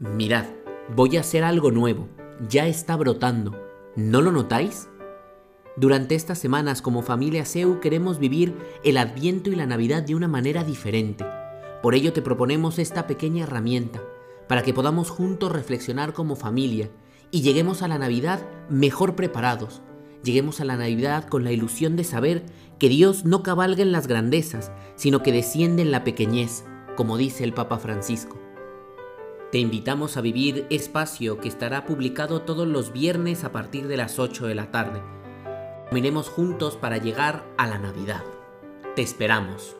Mirad, voy a hacer algo nuevo, ya está brotando, ¿no lo notáis? Durante estas semanas como familia SEU queremos vivir el Adviento y la Navidad de una manera diferente. Por ello te proponemos esta pequeña herramienta, para que podamos juntos reflexionar como familia y lleguemos a la Navidad mejor preparados. Lleguemos a la Navidad con la ilusión de saber que Dios no cabalga en las grandezas, sino que desciende en la pequeñez, como dice el Papa Francisco. Te invitamos a vivir Espacio que estará publicado todos los viernes a partir de las 8 de la tarde. Miremos juntos para llegar a la Navidad. Te esperamos.